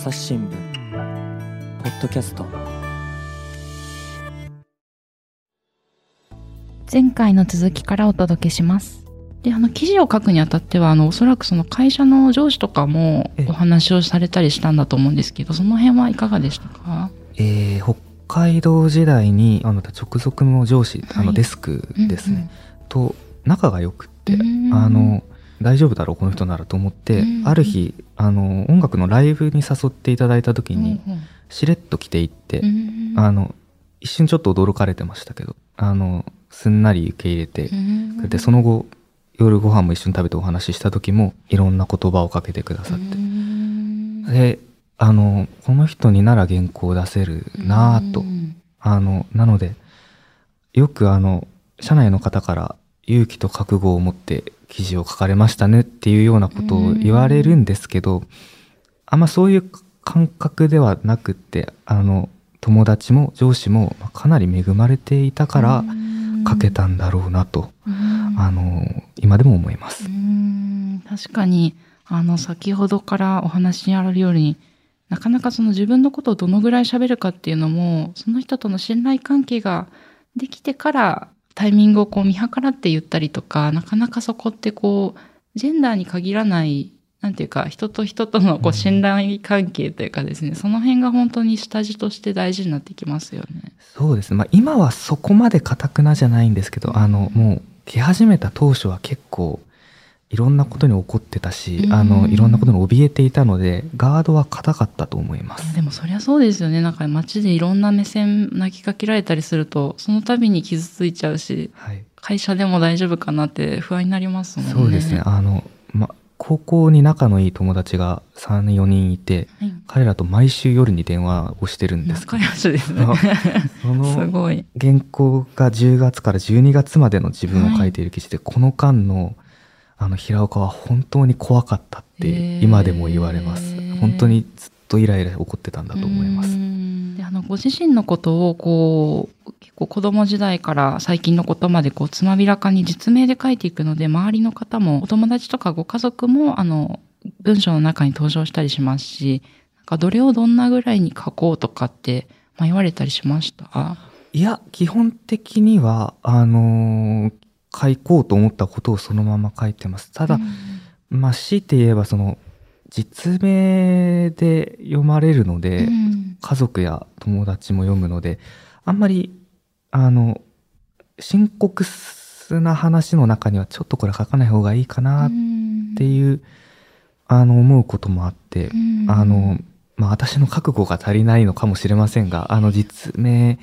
朝日新聞ポッドキャスト。前回の続きからお届けします。であの記事を書くにあたってはあのおそらくその会社の上司とかもええ。お話をされたりしたんだと思うんですけどその辺はいかがでしたか？えー北海道時代にあの直属の上司、あはい。のデスクですね、うんと仲が良くって、うん。あの大丈夫だろうこの人ならと思って、うん。ある日あの音楽のライブに誘っていただいた時うんに、しれっと来ていって、うんあの一瞬ちょっと驚かれてましたけどあのすんなり受け入れてうんくれて、その後夜ご飯も一緒に食べてお話しした時もいろんな言葉をかけてくださって、うんであのこの人になら原稿を出せるなぁと、うん。あのなのでよくあの社内の方から勇気と覚悟を持って記事を書かれましたねっていうようなことを言われるんですけど、あんまそういう感覚ではなくってあの友達も上司もまあかなり恵まれていたから書けたんだろうなと、うん。あの今でも思います。うん。確かにあの先ほどからお話にあるようになかなかその自分のことをどのぐらい喋るかっていうのもその人との信頼関係ができてからタイミングをこう見計らって言ったりとかなかなかそこってこうジェンダーに限らないなんていうか人と人とのこうんう信頼関係というかですね、その辺が本当に下地として大事になってきますよね。そうですね、まあ、今はそこまでかたくなじゃないんですけどあのもう来始めた当初は結構いろんなことに怒ってたし、うんあのいろんなことに怯えていたのでガードは硬かったと思います。でもそりゃそうですよねなんか街でいろんな目線投げかけられたりするとその度に傷ついちゃうしはい、会社でも大丈夫かなって不安になりますもんね。そうですねあの、ま、高校に仲のいい友達が34人いてはい彼らと毎週夜に電話をしてるんです仲良しですね。あ そすのごい。原稿が10月から12月までの自分を書いている記事で、この間のあの平岡は本当に怖かったって今でも言われます、へー本当にずっとイライラ怒ってたんだと思います。うん。であのご自身のことをこう結構子供時代から最近のことまでこうつまびらかに実名で書いていくので周りの方もお友達とかご家族もあの文章の中に登場したりしますしなんかどれをどんなぐらいに書こうとかって迷われたりしました？いや基本的にはあのー書こうと思ったことをそのまま書いてます。ただ、まあ強いて言えばその実名で読まれるので、うん。家族や友達も読むのであんまりあの深刻な話の中にはちょっとこれ書かない方がいいかなっていう、あの思うこともあって、うん。あのまあ私の覚悟が足りないのかもしれませんがあの実名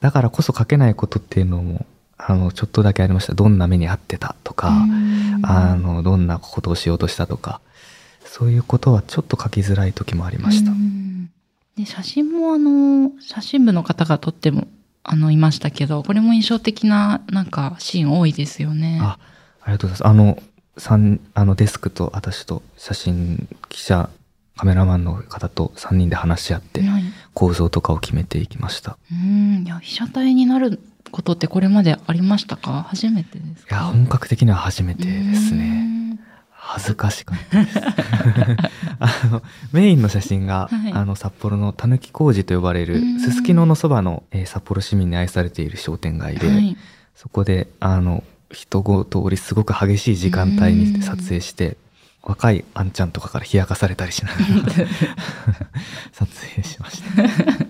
だからこそ書けないことっていうのもあのちょっとだけありましたどんな目に遭ってたとか、うんあのどんなことをしようとしたとかそういうことはちょっと書きづらい時もありました。うんで写真もあの写真部の方が撮ってもあのいましたけどこれも印象的ななんかシーン多いですよね。あありがとうございます。あの、三あのデスクと私と写真記者、カメラマンの方と3人で話し合ってはい構造とかを決めていきました。うんいや被写体になることってこれまでありましたか？初めてですいや、か本格的には初めてですうね。ん。恥ずかしかったです。あの、メインの写真が、はい。あの、札幌のたぬき工事と呼ばれるうん、すすきののそばの、えー札幌市民に愛されている商店街で、はい。そこで、あの、人ご通りすごく激しい時間帯に撮影して、若いあんちゃんとかから冷やかされたりしながら 撮影しました。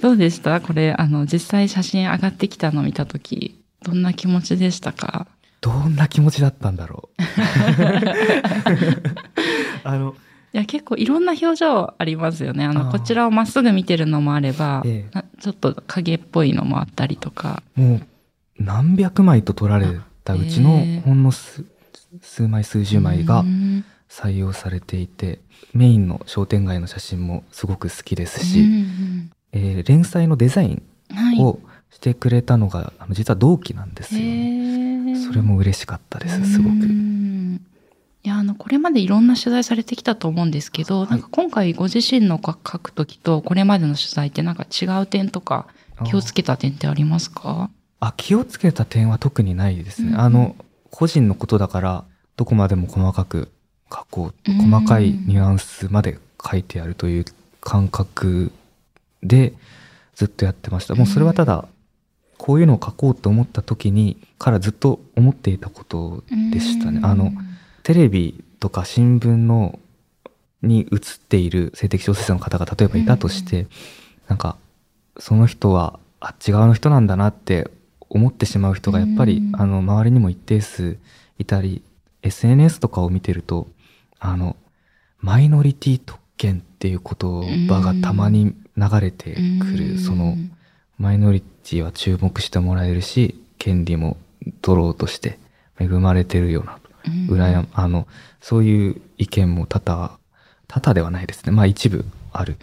どうでした？これあの実際写真上がってきたのを見た時どんな気持ちでしたか？どんな気持ちだったんだろう。あの、いや結構いろんな表情ありますよね。あのこちらをまっすぐ見てるのもあれば、ええ。なちょっと影っぽいのもあったりとか。もう何百枚と撮られたうちのほんの数数枚数十枚がうん。採用されていて、メインの商店街の写真もすごく好きですうし、んえー連載のデザイン。をしてくれたのが、あの実は同期なんですよね。それも嬉しかったです、すごうく。んいやあのこれまでいろんな取材されてきたと思うんですけど、いなんか今回ご自身の書書く時とこれまでの取材ってなんか違う点とか気をつけた点ってありますか？あ気をつけた点は特にないですね。うんうんあの個人のことだからどこまでも細かく書こううん細かいニュアンスまで書いてやるという感覚でずっとやってました。もうそれはただこういうのを書こうと思った時にからずっと思っていたことでしたね。あのテレビとか新聞のに映っている性的少数者の方が例えばいたとして、なんかその人はあっち側の人なんだなって思ってしまう人がやっぱり、うん。あの周りにも一定数いたり SNS とかを見てるとあのマイノリティ特権っていう言葉がたまに流れてくる、そのマイノリティは注目してもらえるし権利も取ろうとして恵まれてるよなと羨まあのそういう意見も多々多々ではないですね。まあ一部ある。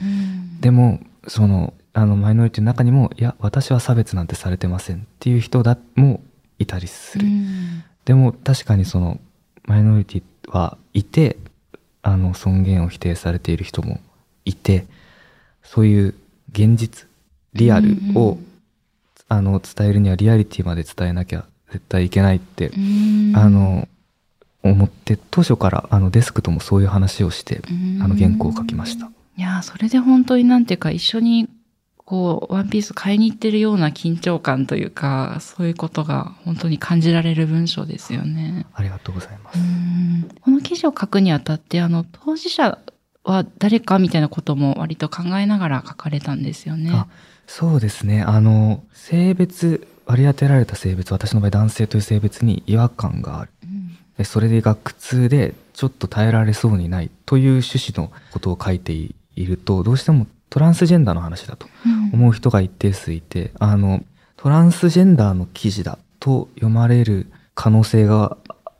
でもそのあのマイノリティの中にもいや私は差別なんてされてませんっていう人だもいたりする、でも確かにそのマイノリティはいてあの尊厳を否定されている人もいてそういう現実リアルを、うんあの伝えるにはリアリティまで伝えなきゃ絶対いけないって、あの思って当初からあのデスクともそういう話をして、あの原稿を書きました。いやーそれで本当になんていうか一緒にこうワンピース買いに行ってるような緊張感というかそういうことが本当に感じられる文章ですよね。ありがとうございます。うんこの記事を書くにあたってあの当事者は誰かみたいなことも割と考えながら書かれたんですよね。あそうですねあの性別割り当てられた性別私の場合男性という性別に違和感があるうんでそれが苦痛でちょっと耐えられそうにないという趣旨のことを書いているとどうしてもトランスジェンダーの話だと思う人が一定数いてあのトランスジェンダーの記事だと読まれる可能性が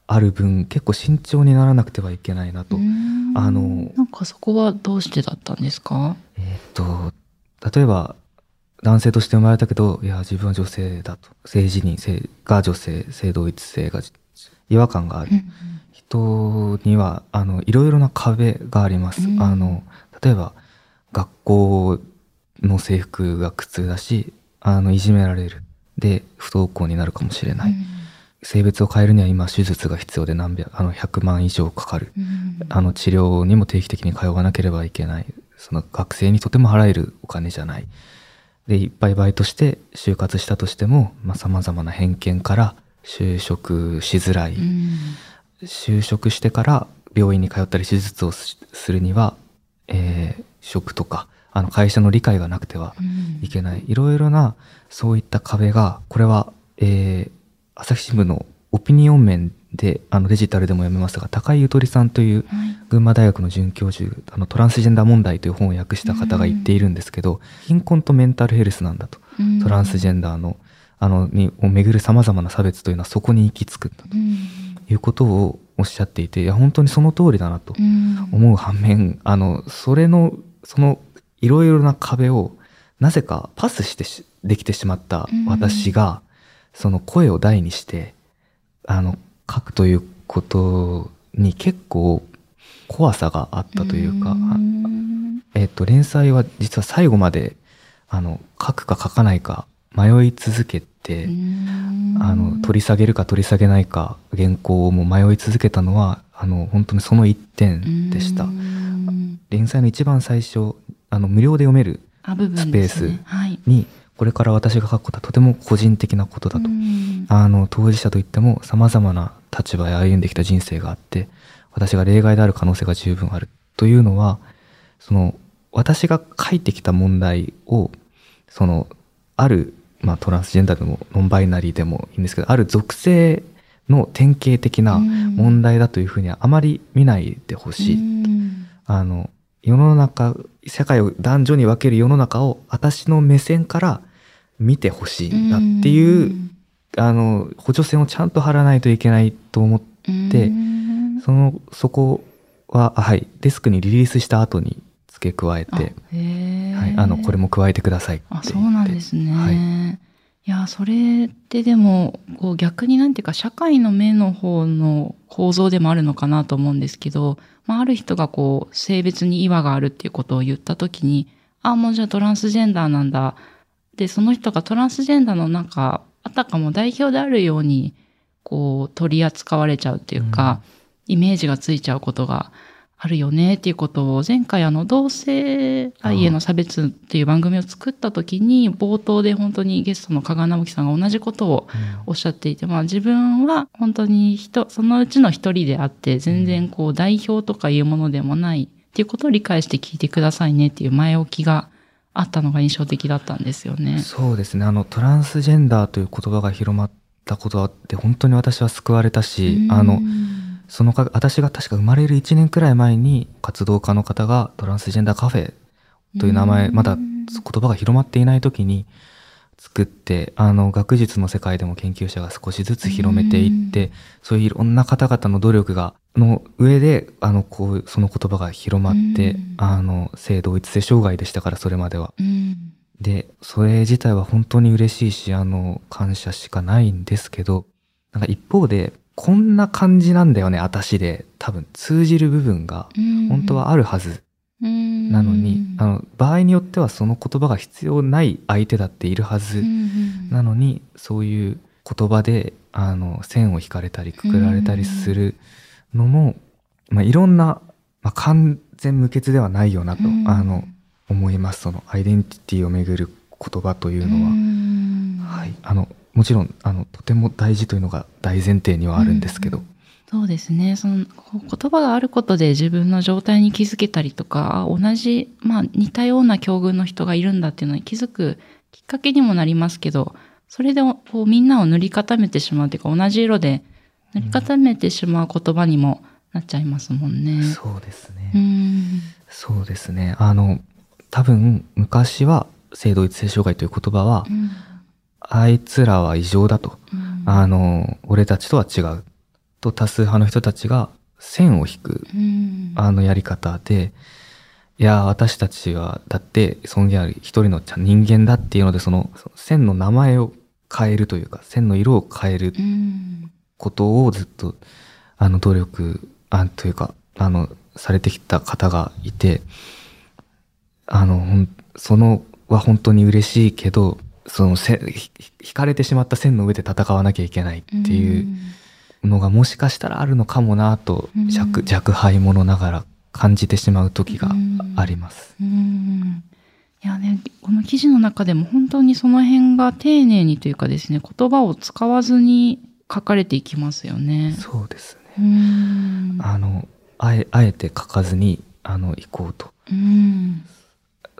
ある分結構慎重にならなくてはいけないなと。うんあのなんかそこはどうしてだったんですか？えーっと例えば男性として生まれたけどいや自分は女性だと。性自認性が女性性同一性が違和感がある。人にはあのいろいろな壁があります。うん。あの例えば学校の制服が苦痛だしあのいじめられる。で不登校になるかもしれない、性別を変えるには今手術が必要で何百あの100万以上かかる。うん。あの治療にも定期的に通わなければいけない。その学生にとても払えるお金じゃない。でいっぱいバイトして就活したとしてもさまざ、まな偏見から就職しづらい、うん。就職してから病院に通ったり手術をすするには、えー職とかあの会社の理解がなくてはうんいけない。いろいろなそういった壁がこれは、えー朝日新聞のオピニオン面であのデジタルでも読めますが高井ゆとりさんというはい。群馬大学の准教授あのトランスジェンダー問題という本を訳した方が言っているんですけど、貧困とメンタルヘルスなんだと。うん。トランスジェンダーのあのにをめぐるさまざまな差別というのはそこに行き着くんだうん。ということをおっしゃっていていや本当にその通りだなとうん。思う反面あのそれのそのいろいろな壁をなぜかパスしてしできてしまった私が、その声を大にしてあの書くということに結構怖さがあったというか、ん。えっと連載は実は最後まであの書くか書かないか迷い続けて、うん。あの取り下げるか取り下げないか原稿をも迷い続けたのはあの本当にその一点でした。うん連載の一番最初あの無料で読めるスペースはい。にこれから私が書くことはとても個人的なことだと、うん。あの当事者といっても様々な立場へ歩んできた人生があって私が例外である可能性が十分あるというのはその私が書いてきた問題をそのある、まあ、トランスジェンダーでもノンバイナリーでもいいんですけどある属性の典型的な問題だというふうにはあまり見ないでほしい、うん。あの世の中社会を男女に分ける世の中を私の目線から見てほしいんだっていう、あの補助線をちゃんと張らないといけないと思ってうん。そのそこはあはいデスクにリリースした後に付け加えあて、はい、あのこれも加えてくださいって言って。あそうなんですね、はい。い、やそれってでもこう逆になんていうか社会の目の方の構造でもあるのかなと思うんですけど、まあ、ある人がこう性別に違和があるっていうことを言った時にあもうじゃあトランスジェンダーなんだでその人がトランスジェンダーのなんかあたかも代表であるようにこう取り扱われちゃうっていうか、イメージがついちゃうことがあるよねっていうことを前回あの同性愛への差別っていう番組を作った時に冒頭で本当にゲストの加賀直樹さんが同じことをおっしゃっていて、まあ自分は本当に人、そのうちの一人であって全然こう代表とかいうものでもないっていうことを理解して聞いてくださいねっていう前置きがあったのが印象的だったんですよね。そうですね。あの、トランスジェンダーという言葉が広まったことあって、本当に私は救われたし、あの、そのか、私が確か生まれる1年くらい前に活動家の方がトランスジェンダーカフェという名前、まだ言葉が広まっていない時に作って、あの、学術の世界でも研究者が少しずつ広めていって、そういういろんな方々の努力が、の上で、あの、こう、その言葉が広まってうん、あの、性同一性障害でしたから、それまでは。うん。で、それ自体は本当に嬉しいし、あの、感謝しかないんですけど、なんか一方で、こんな感じなんだよね、私で、多分通じる部分が本当はあるはずななのに、あの、場合によってはその言葉が必要ない相手だっているはずなのに、そういう言葉で、あの、線を引かれたり、くくられたりするのも、まあ、いろんな、まあ、完全無欠ではないよなと、あの、思います。そのアイデンティティをめぐる言葉というのは。はい。あの、もちろん、あの、とても大事というのが大前提にはあるんですけど。そうですね。その言葉があることで自分の状態に気づけたりとか、あ同じ、まあ似たような境遇の人がいるんだっていうのに気づくきっかけにもなりますけど、それでこうみんなを塗り固めてしまうというか、同じ色で塗り固めてしまう言葉にもなっちゃいますもんね。そうですね。うん。そうですね。あの、多分、昔は、性同一性障害という言葉は、うんあいつらは異常だと。うんあの、俺たちとは違う。と多数派の人たちが線を引く、うん。あのやり方で、いや、私たちは、だって尊厳ある一人の人間だっていうので、その、線の名前を変えるというか、線の色を変えるうん。ことをずっと、あの、努力、あというか、あの、されてきた方がいて、あの、そのは本当に嬉しいけど、その引かれてしまった線の上で戦わなきゃいけないっていうのがもしかしたらあるのかもなとうん、弱弱敗者ながら感じてしまう時があります。うんいやね、この記事の中でも本当にその辺が丁寧にというかですね、言葉を使わずに書かれていきますよね。そうですね。うんあの、あえ、あえて書かずに、あの、行こうと。うん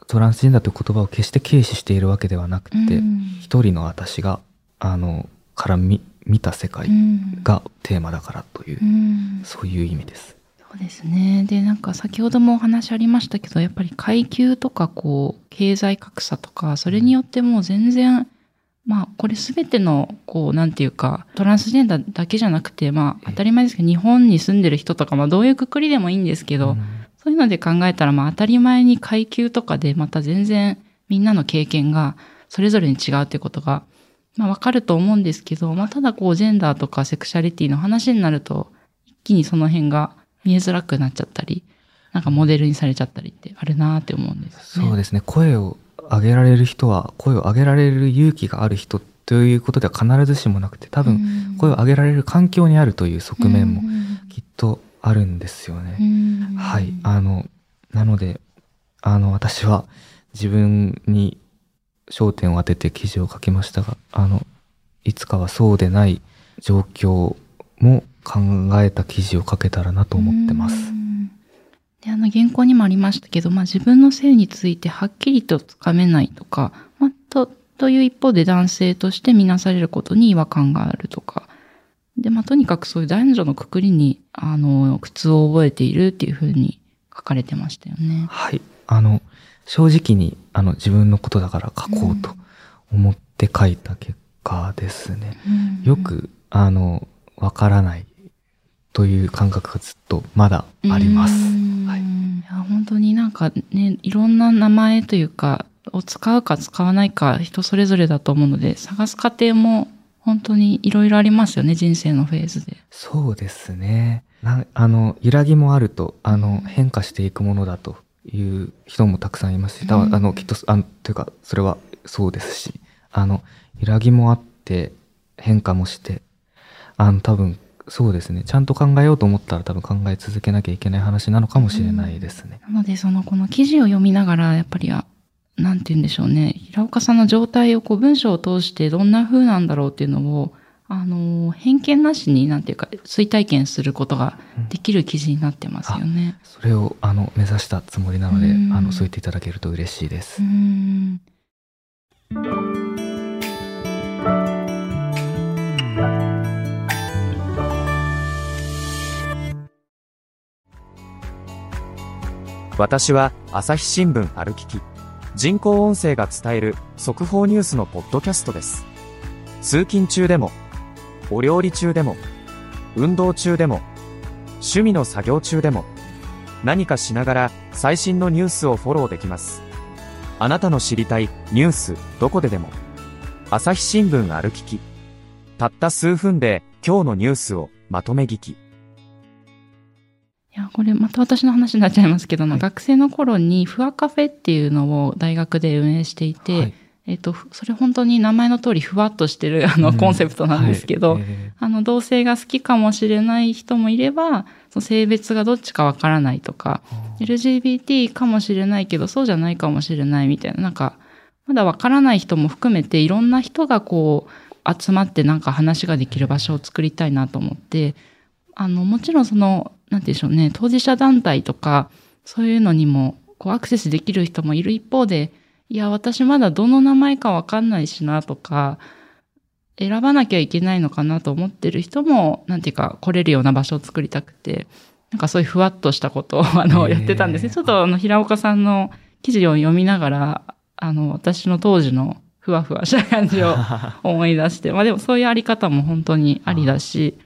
トランスジェンダーという言葉を決して軽視しているわけではなくて、うん一人の私が、あの、から見、見た世界うんがテーマだからという、うんそういう意味です。そうですね。で、なんか先ほどもお話ありましたけど、やっぱり階級とかこう、経済格差とか、それによってもう全然、まあ、これすべての、こう、なんていうか、トランスジェンダーだけじゃなくて、まあ、当たり前ですけど、日本に住んでる人とか、まあ、どういうくくりでもいいんですけど、うんそういうので考えたら、まあ、当たり前に階級とかで、また全然、みんなの経験が、それぞれに違うってことが、まあ、わかると思うんですけど、まあ、ただこう、ジェンダーとかセクシャリティの話になると、一気にその辺が見えづらくなっちゃったり、なんかモデルにされちゃったりってあるなって思うんですよね。そうですね。声を上げられる人は、声を上げられる勇気がある人ということでは必ずしもなくて、多分、声を上げられる環境にあるという側面もきっとあるんですよね。はい。あの、なので、あの、私は自分に焦点を当てて記事を書きましたが、あの、いつかはそうでない状況も考えた記事を書けたらなと思ってます。うんで、あの、原稿にもありましたけど、まあ、自分の性についてはっきりとつかめないとか、まあ、と、という一方で男性として見なされることに違和感があるとか、で、まあ、とにかくそういう男女のくくりに、あの、苦痛を覚えているっていうふうに書かれてましたよね。はい。あの、正直に、あの、自分のことだから書こうと思って書いた結果ですね。よく、あの、わからないという感覚がずっとまだあります。はい。いや本当になんかね、いろんな名前というか、を使うか使わないか人それぞれだと思うので、探す過程も本当にいろいろありますよね、人生のフェーズで。そうですね。なあの、揺らぎもあると、あの、変化していくものだという人もたくさんいますし、あの、きっと、あの、というか、それはそうですし、あの、揺らぎもあって、変化もして、あの、多分、そうですねちゃんと考えようと思ったら多分考え続けなきゃいけない話なのかもしれないですね。なので、その、この記事を読みながら、やっぱり、あなんて言うんでしょうね。平岡さんの状態をこう文章を通してどんな風なんだろうっていうのを、あの、偏見なしに、なんていうか、追体験することができる記事になってますよね。それをあの目指したつもりなので、うんあのそう言っていただけると嬉しいです。うん。私は朝日新聞歩きき人工音声が伝える速報ニュースのポッドキャストです通勤中でもお料理中でも運動中でも趣味の作業中でも何かしながら最新のニュースをフォローできます。あなたの知りたいニュースどこででも朝日新聞歩ききたった数分で今日のニュースをまとめ聞き。いや、これまた私の話になっちゃいますけど、はい。学生の頃にフワカフェっていうのを大学で運営していて、はいえっと、ふそれ本当に名前の通りふわっとしてる あの、うん。コンセプトなんですけど、はい。えあの、同性が好きかもしれない人もいれば、その性別がどっちかわからないとか、ー LGBT かもしれないけど、そうじゃないかもしれないみたいな、なんか、まだわからない人も含めて、いろんな人がこう、集まってなんか話ができる場所を作りたいなと思って、あの、もちろんその、なんて言うんでしょうね、当事者団体とか、そういうのにも、こう、アクセスできる人もいる一方で、いや、私まだどの名前かわかんないしなとか、選ばなきゃいけないのかなと思ってる人も、なんていうか、来れるような場所を作りたくて、なんかそういうふわっとしたことを、あの、やってたんですね。ちょっと、あの、平岡さんの記事を読みながら、あの、私の当時のふわふわした感じを 思い出して、まあでもそういうあり方も本当にありだし、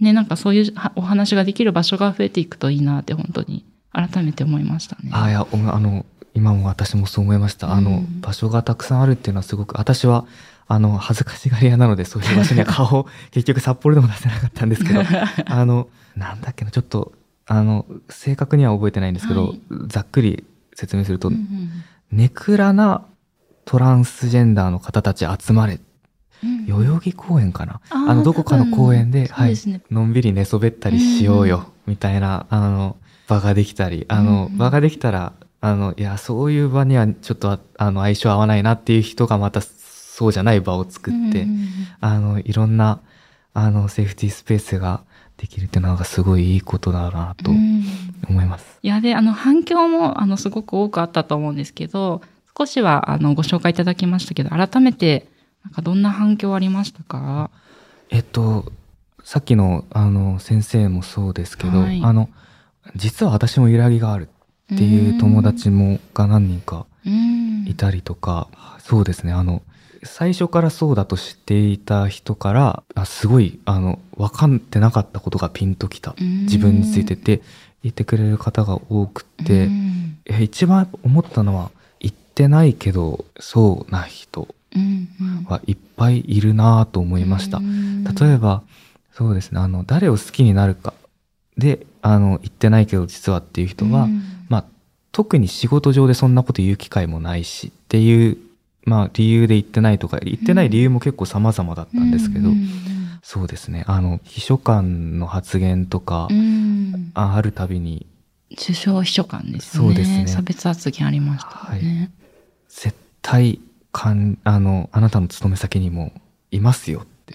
ね、なんかそういうはお話ができる場所が増えていくといいなって本当に改めて思いましたね。あいやおあの今も私もそう思いました、あのうん場所がたくさんあるっていうのはすごく私はあの恥ずかしがり屋なのでそういう場所には顔を 結局札幌でも出せなかったんですけど あのなんだっけなちょっとあの正確には覚えてないんですけど、はい。ざっくり説明すると、うんうんネクラなトランスジェンダーの方たち集まれうん代々木公園かな、あのどこかの公園で、多分はいのんびり寝そべったりしようよ、みたいなあの場ができたりあの、うん。場ができたらあのいやそういう場にはちょっとああの相性合わないなっていう人がまたそうじゃない場を作って、あのいろんなあのセーフティースペースができるっていうのがすごいいいことだなとうん。思います。いや、で、あの、反響も、あの、すごく多くあったと思うんですけど、少しは、あの、ご紹介いただきましたけど、改めて、なんか、どんな反響ありましたか？えっとさっきのあの先生もそうですけど、はい。あの実は私も揺らぎがあるっていう友達もが何人かうん。いたりとか、そうですね。あの最初からそうだと知っていた人からあすごいあの分かってなかったことがピンときた。うん。自分についてって言ってくれる方が多くて、一番思ったのは言ってないけどそうな人はいっぱいいるなぁと思いました。うん。例えばそうですね。あの誰を好きになるかであの言ってないけど実はっていう人は、うん。まあ特に仕事上でそんなこと言う機会もないしっていう、まあ、理由で言ってないとか言ってない理由も結構様々だったんですけど、うんそうですねあの秘書官の発言とか、うんああるたびに首相秘書官ですね。そうですね差別発言ありましたね。絶対かんあのあなたの勤め先にもいますよって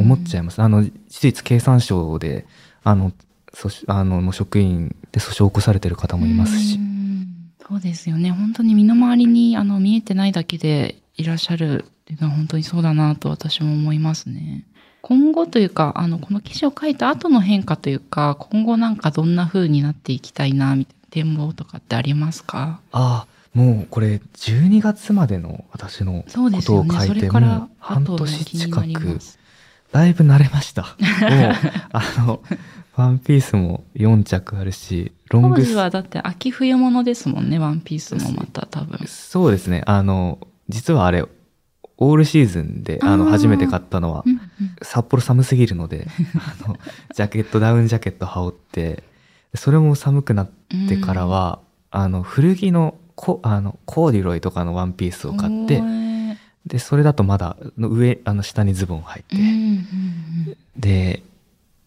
思っちゃいいます。あの、事実経産省で、あの、訴訟あの、の職員で訴訟を起こされてる方もいますしう。んそうですよね。本当に身の回りにあの見えてないだけでいらっしゃるっていうのは本当にそうだなと私も思いますね。今後というか、あの、この記事を書いた後の変化というか、今後なんかどんな風になっていきたいな、みたいな展望とかってありますか？ああ、もうこれ12月までの私のことを書いて、れからもう半年近く。だいぶ慣れました。もう、あの、ワンピースも4着あるし、ロン当グス時はだって秋冬物ですもんね、ワンピースもまた多分。そうですね。あの、実はあれ、オールシーズンで、あの、初めて買ったのはう、んうん。札幌寒すぎるので、あの、ジャケット、ダウンジャケット羽織って、それも寒くなってからは、あの、古着のコ、あの、コーディロイとかのワンピースを買ってで、それだとまだ、の上、あの、下にズボン履いて、うんうんうん。で、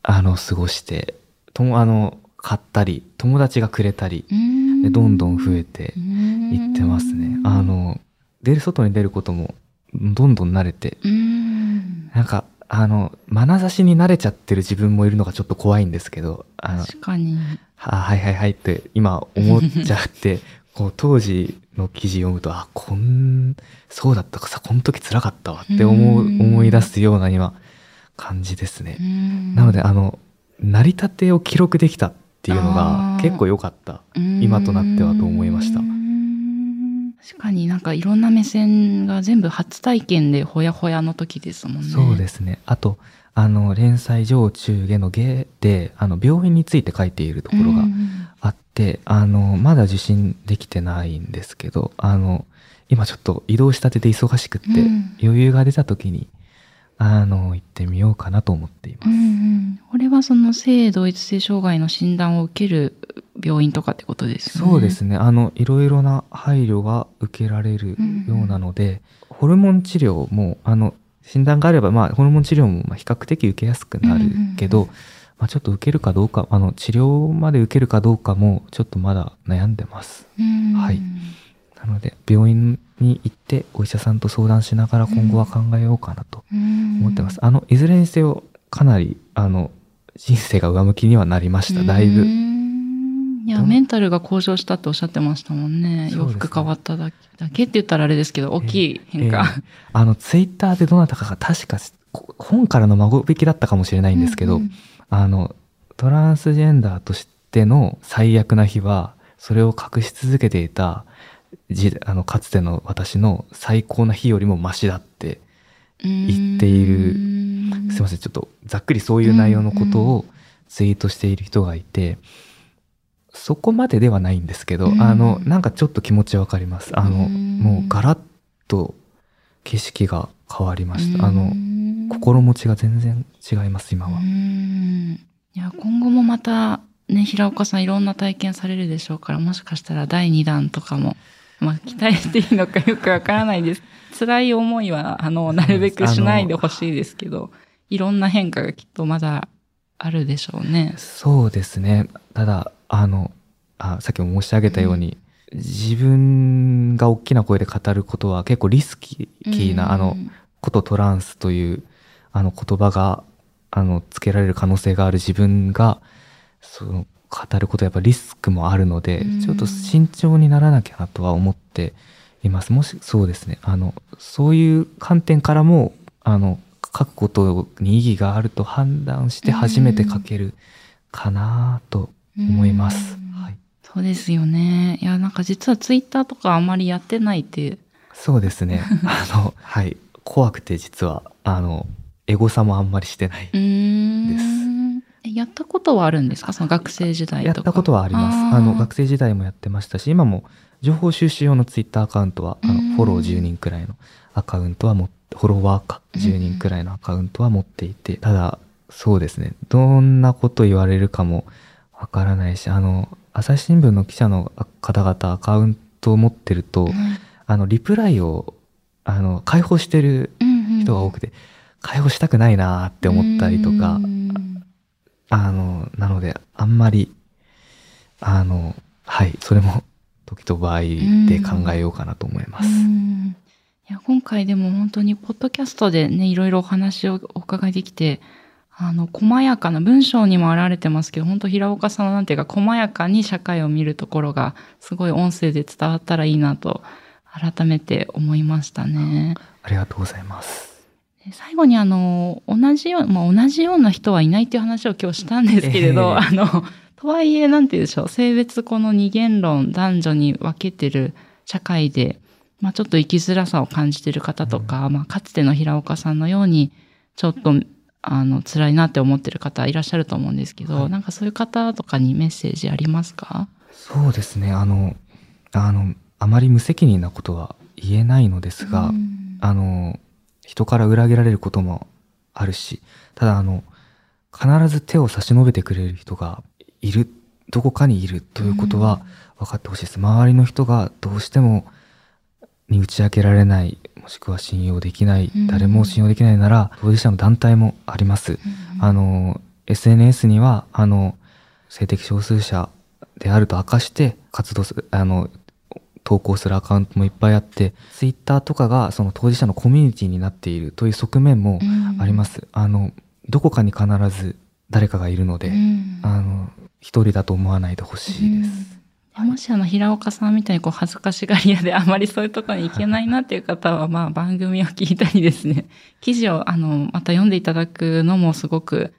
あの過ごしてともあの買ったり友達がくれたりうん。でどんどん増えていってますね。あの出る外に出ることもどんどん慣れて。うん。なんかあの眼差しに慣れちゃってる自分もいるのがちょっと怖いんですけどあの確かに。ははいはいはいって今思っちゃって こう当時の記事読むとあこんそうだったかさこの時辛かったわって思ううん。思い出すような今感じですね。ななのであの成り立てを記録できたっていうのが結構良かった。今となってはと思いました確かになんかいろんな目線が全部初体験でほやほやの時ですもんね。そうですね。あとあの連載上中下の下であの病院について書いているところがうんあって、あのまだ受診できてないんですけどあの今ちょっと移動したてで忙しくって、うん余裕が出た時にあの行ってみようかなと思っています。うんうんこれはその性同一性障害の診断を受ける病院とかってことですよね。そうですね。あのいろいろな配慮が受けられるようなので、ホルモン治療もあの診断があれば、まあ、ホルモン治療もまあ比較的受けやすくなるけど、うんうんまあ、ちょっと受けるかどうかあの治療まで受けるかどうかもちょっとまだ悩んでます。うんはいなので病院に行ってお医者さんと相談しながら今後は考えようかなと思思ってます。あのいずれにせよかなりあの人生が上向きにはなりました。だいぶ。いや、メンタルが向上したっておっしゃってましたもんね。ね服変わっただけだけって言ったらあれですけど、大きい変化。ええあのツイッターでどなたかが確かこ本からの孫引きだったかもしれないんですけど、うんうんあのトランスジェンダーとしての最悪な日はそれを隠し続けていたじあのかつての私の最高な日よりもマシだって言っている。うん。すいませんちょっとざっくりそういう内容のことをツイートしている人がいて、そこまでではないんですけど、うんあのなんかちょっと気持ちわかります。あの、うん。もうガラッと景色が変わりました、あうのん。心持ちが全然違います今は、うん。いや、今後もまた、ね、平岡さんいろんな体験されるでしょうから、もしかしたら第2弾とかも、まあ、期待していいのかよくわからないです。辛い思いは、あの、なるべくしないでほしいですけど、いろんな変化がきっとまだあるでしょうね。そうですねただあのあさっきも申し上げたように、自分が大きな声で語ることは結構リスキーな、あのことトランスというあの言葉があのつけられる可能性がある自分がその語ることはやっぱリスクもあるので、うん。ちょっと慎重にならなきゃなとは思っています。もしそうですね。あのそういう観点からもあの書くことに意義があると判断して初めて書けるかなと思います、うん。はい、そうですよね。いや、なんか実はツイッターとかあんまりやってないって、そうですね。あのはい。怖くて実はあのエゴサもあんまりしてない、うーん。えやったことはあるんですか？その学生時代。やったことはあります。あの学生時代もやってましたし今も情報収集用のツイッターアカウントはあのうん。フォロー10人くらいのアカウントは持ってフォロワーかうん。10人くらいのアカウントは持っていてただそうですね。どんなこと言われるかもわからないしあの朝日新聞の記者の方々アカウントを持ってると、うん。あのリプライをあの開放してる人が多くて、開放したくないなーって思ったりとか、うんあの、なので、あんまり、あの、はい、それも時と場合で考えようかなと思います。うんいや今回でも本当にポッドキャストでねいろいろお話をお伺いできてあの細やかな文章にも表れてますけど本当平岡さんのなんていうか細やかに社会を見るところがすごい音声で伝わったらいいなと改めて思いましたね。ありがとうございます。で最後にあの同じよう、まあ、同じような人はいないっていう話を今日したんですけれど、ええ。あのとはいえなんて言うんでしょう性別この二元論男女に分けてる社会で、まあ、ちょっと生きづらさを感じてる方とか、まあ、かつての平岡さんのようにちょっとあの辛いなって思ってる方いらっしゃると思うんですけど、はい。なんかそういう方とかにメッセージありますか？そうですね、あの、あの、あまり無責任なことは言えないのですが、うん。あの、人から裏切られることもあるし、ただあの、必ず手を差し伸べてくれる人がいる、どこかにいるということは分かってほしいです。周りの人がどうしてもに打ち明けられない、もしくは信用できない、うん誰も信用できないなら、当事者の団体もあります。あの、SNS にはあの性的少数者であると明かして活動するあの投稿するアカウントもいっぱいあってツイッターとかがその当事者のコミュニティになっているという側面もあります。あのどこかに必ず誰かがいるので、うん。あの一人だと思わないでほしいです。うん。もしあの平岡さんみたいにこう恥ずかしがり屋であまりそういうところに行けないなっていう方はまあ番組を聞いたりですね。記事をあのまた読んでいただくのもすごく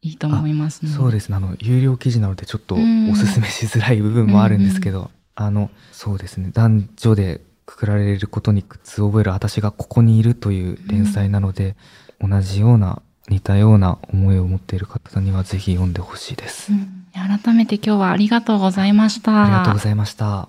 いいと思いますね。そうですね。あの有料記事なのでちょっとうん。おすすめしづらい部分もあるんですけど、あのそうですね。男女でくくられることに苦痛を覚える私がここにいるという連載なので、同じような似たような思いを持っている方にはぜひ読んでほしいです、うん。改めて今日はありがとうございました。ありがとうございました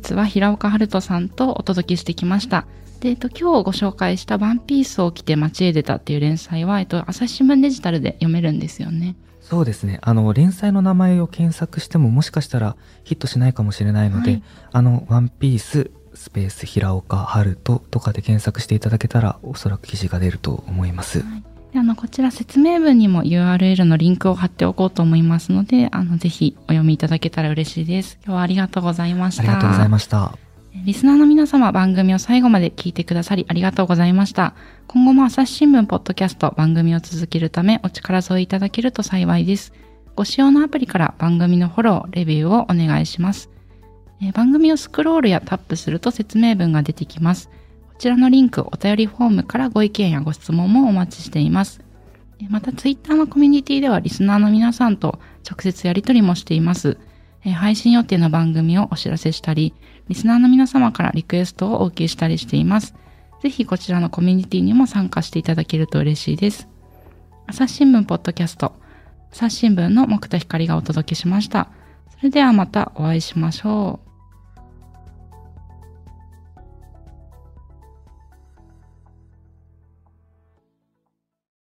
日は平岡春人さんとお届けしてきました。で、えっと、今日ご紹介したワンピースを着て街へ出たっていう連載は、えっと、朝日新聞デジタルで読めるんですよね。そうですねあの連載の名前を検索してももしかしたらヒットしないかもしれないので、はいあの「ワンピーススペース平岡春人」とかで検索していただけたらおそらく記事が出ると思います。であの、こちら説明文にも URL のリンクを貼っておこうと思いますので、あの、ぜひお読みいただけたら嬉しいです。今日はありがとうございました。ありがとうございました。リスナーの皆様、番組を最後まで聞いてくださりありがとうございました。今後も朝日新聞ポッドキャスト番組を続けるためお力添えいただけると幸いです。ご使用のアプリから番組のフォロー、レビューをお願いします。えー番組をスクロールやタップすると説明文が出てきます。こちらのリンク、お便りフォームからご意見やご質問もお待ちしています。えまた、ツイッターのコミュニティではリスナーの皆さんと直接やり取りもしています。え配信予定の番組をお知らせしたり、リスナーの皆様からリクエストをお受けしたりしています。ぜひこちらのコミュニティにも参加していただけると嬉しいです。朝日新聞ポッドキャスト、朝日新聞の木田光がお届けしました。それではまたお会いしましょう。